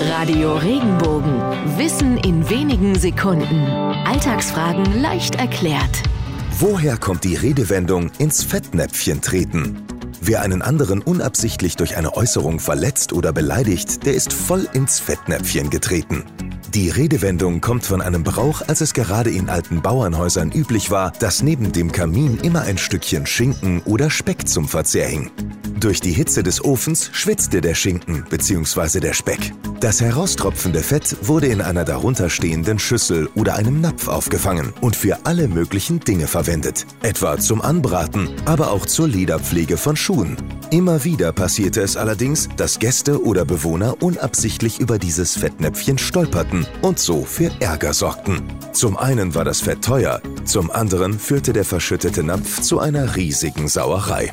Radio Regenbogen. Wissen in wenigen Sekunden. Alltagsfragen leicht erklärt. Woher kommt die Redewendung ins Fettnäpfchen treten? Wer einen anderen unabsichtlich durch eine Äußerung verletzt oder beleidigt, der ist voll ins Fettnäpfchen getreten. Die Redewendung kommt von einem Brauch, als es gerade in alten Bauernhäusern üblich war, dass neben dem Kamin immer ein Stückchen Schinken oder Speck zum Verzehr hing. Durch die Hitze des Ofens schwitzte der Schinken bzw. der Speck. Das heraustropfende Fett wurde in einer darunterstehenden Schüssel oder einem Napf aufgefangen und für alle möglichen Dinge verwendet. Etwa zum Anbraten, aber auch zur Lederpflege von Schuhen. Immer wieder passierte es allerdings, dass Gäste oder Bewohner unabsichtlich über dieses Fettnäpfchen stolperten und so für Ärger sorgten. Zum einen war das Fett teuer, zum anderen führte der verschüttete Napf zu einer riesigen Sauerei.